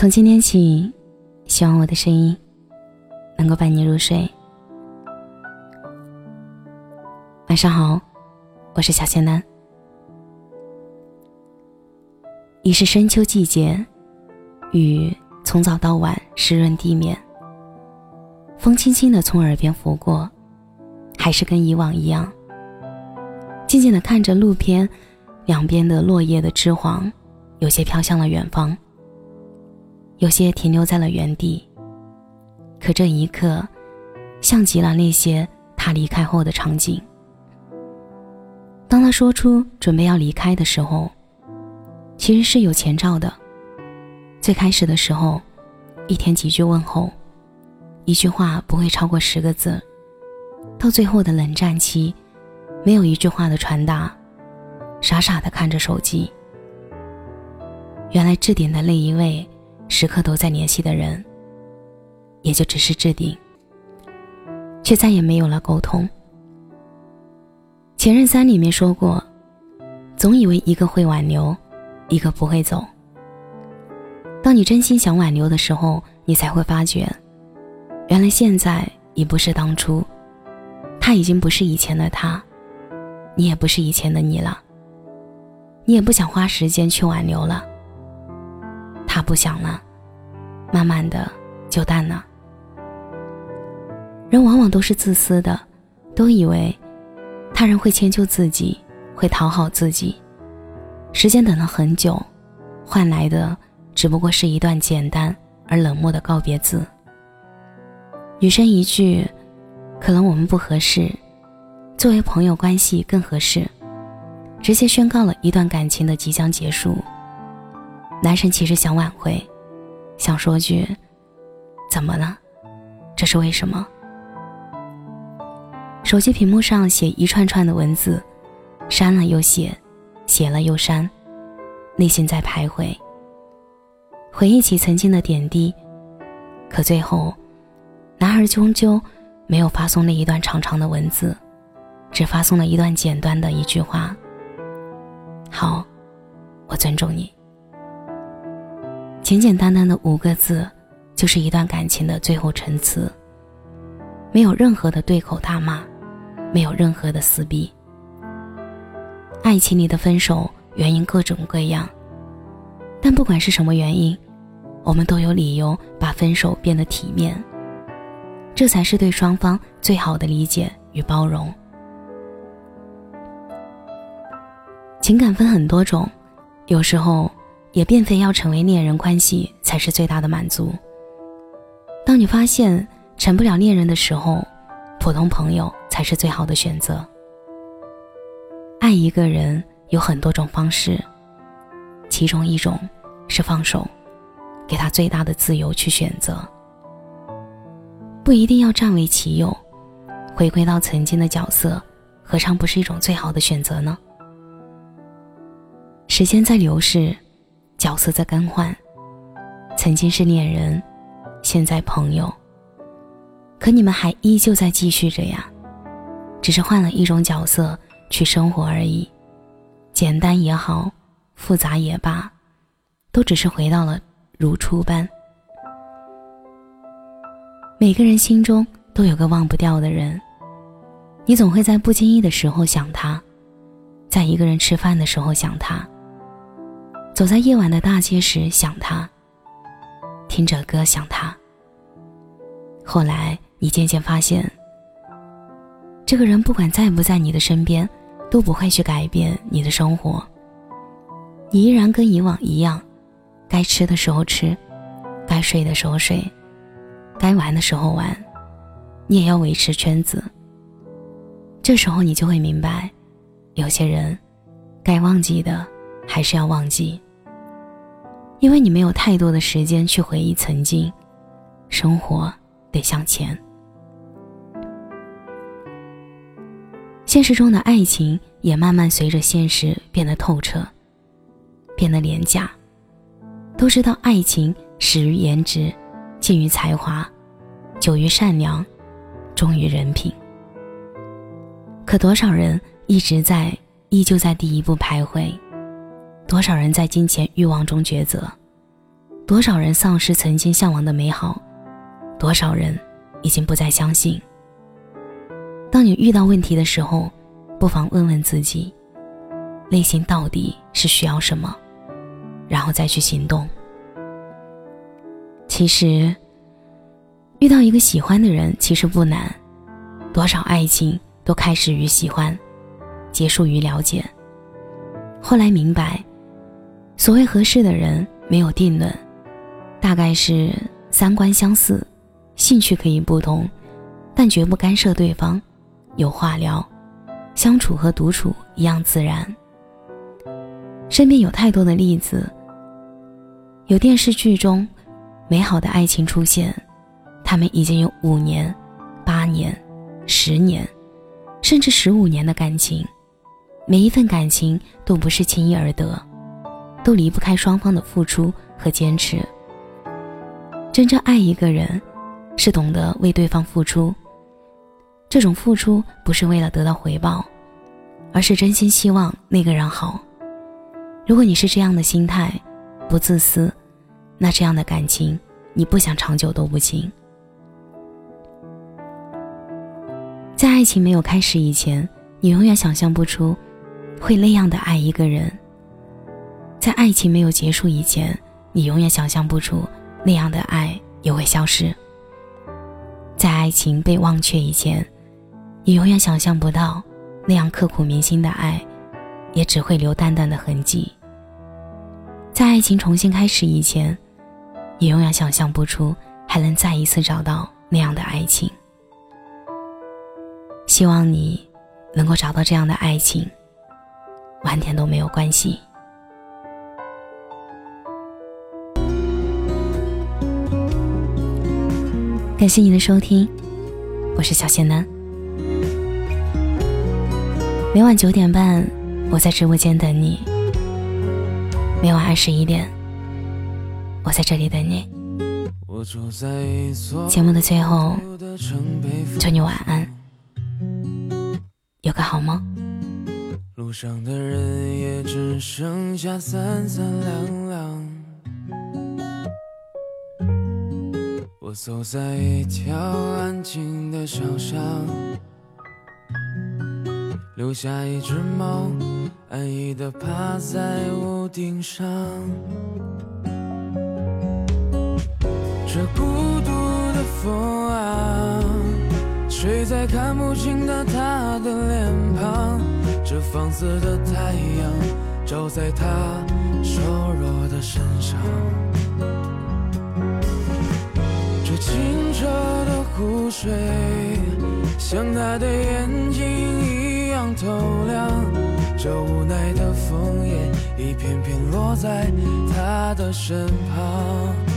从今天起，希望我的声音能够伴你入睡。晚上好，我是小仙男。已是深秋季节，雨从早到晚湿润地面，风轻轻的从耳边拂过，还是跟以往一样，静静的看着路边两边的落叶的枝黄，有些飘向了远方，有些停留在了原地。可这一刻，像极了那些他离开后的场景。当他说出准备要离开的时候。其实是有前兆的。最开始的时候，一天几句问候，一句话不会超过十个字。到最后的冷战期，没有一句话的传达，傻傻的看着手机。原来置顶的那一位，时刻都在联系的人，也就只是置顶，却再也没有了沟通。前任三里面说过，总以为一个会挽留。一个不会走。当你真心想挽留的时候，你才会发觉，原来现在已不是当初，他已经不是以前的他，你也不是以前的你了。你也不想花时间去挽留了。他不想了，慢慢的就淡了。人往往都是自私的，都以为他人会迁就自己，会讨好自己。时间等了很久，换来的只不过是一段简单而冷漠的告别字。女生一句“可能我们不合适”，作为朋友关系更合适，直接宣告了一段感情的即将结束。男生其实想挽回，想说句“怎么了？这是为什么？”手机屏幕上写一串串的文字，删了又写。写了又删，内心在徘徊。回忆起曾经的点滴，可最后，男孩终究没有发送那一段长长的文字，只发送了一段简单的一句话：“好，我尊重你。”简简单单的五个字，就是一段感情的最后陈词。没有任何的对口大骂，没有任何的撕逼。爱情里的分手原因各种各样，但不管是什么原因，我们都有理由把分手变得体面，这才是对双方最好的理解与包容。情感分很多种，有时候也并非要成为恋人关系才是最大的满足。当你发现成不了恋人的时候，普通朋友才是最好的选择。爱一个人有很多种方式，其中一种是放手，给他最大的自由去选择，不一定要占为己有，回归到曾经的角色，何尝不是一种最好的选择呢？时间在流逝，角色在更换，曾经是恋人，现在朋友，可你们还依旧在继续着呀，只是换了一种角色。去生活而已，简单也好，复杂也罢，都只是回到了如初般。每个人心中都有个忘不掉的人，你总会在不经意的时候想他，在一个人吃饭的时候想他，走在夜晚的大街时想他，听着歌想他。后来你渐渐发现，这个人不管在不在你的身边。都不会去改变你的生活，你依然跟以往一样，该吃的时候吃，该睡的时候睡，该玩的时候玩，你也要维持圈子。这时候你就会明白，有些人，该忘记的还是要忘记，因为你没有太多的时间去回忆曾经，生活得向前。现实中的爱情也慢慢随着现实变得透彻，变得廉价。都知道爱情始于颜值，近于才华，久于善良，忠于人品。可多少人一直在，依旧在第一步徘徊？多少人在金钱欲望中抉择？多少人丧失曾经向往的美好，多少人已经不再相信。当你遇到问题的时候，不妨问问自己，内心到底是需要什么，然后再去行动。其实，遇到一个喜欢的人其实不难，多少爱情都开始于喜欢，结束于了解。后来明白，所谓合适的人没有定论，大概是三观相似，兴趣可以不同，但绝不干涉对方，有话聊，相处和独处一样自然。身边有太多的例子，有电视剧中美好的爱情出现，他们已经有五年、八年、十年，甚至十五年的感情。每一份感情都不是轻易而得，都离不开双方的付出和坚持。真正爱一个人，是懂得为对方付出。这种付出不是为了得到回报，而是真心希望那个人好。如果你是这样的心态，不自私，那这样的感情，你不想长久都不行。在爱情没有开始以前，你永远想象不出。会那样的爱一个人，在爱情没有结束以前，你永远想象不出那样的爱也会消失。在爱情被忘却以前，你永远想象不到那样刻骨铭心的爱，也只会留淡淡的痕迹。在爱情重新开始以前，你永远想象不出还能再一次找到那样的爱情。希望你能够找到这样的爱情。晚点都没有关系。感谢你的收听，我是小仙男。每晚九点半，我在直播间等你；每晚二十一点，我在这里等你。节目的最后，祝你晚安，有个好梦。路上的人也只剩下三三两两。我走在一条安静的小巷，留下一只猫安逸的趴在屋顶上。这孤独的风啊，吹在看不清的他的脸庞。这放肆的太阳照在他瘦弱的身上，清澈的湖水像他的眼睛一样透亮，这无奈的枫叶一片片落在他的身旁。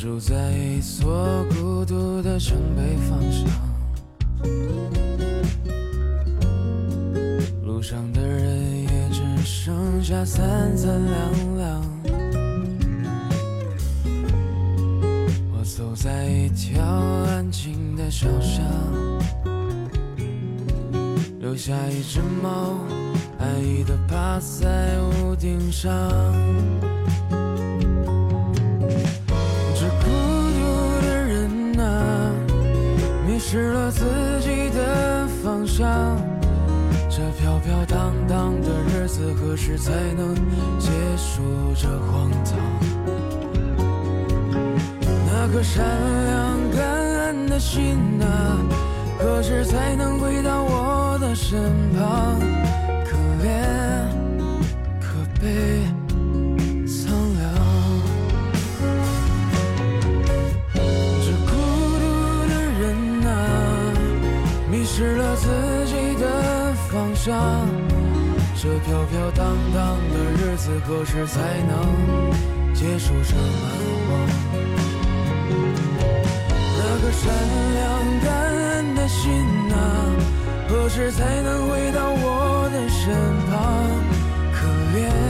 住在一所孤独的城北方向，路上的人也只剩下三三两两。我走在一条安静的小巷，留下一只猫安逸的趴在屋顶上。自己的方向，这飘飘荡荡的日子何时才能结束这荒唐？那颗善良感恩的心啊，何时才能回到我的身旁？可怜，可悲。这飘飘荡荡的日子何时才能结束这难忘那个善良感恩的心呐何时才能回到我的身旁？可怜。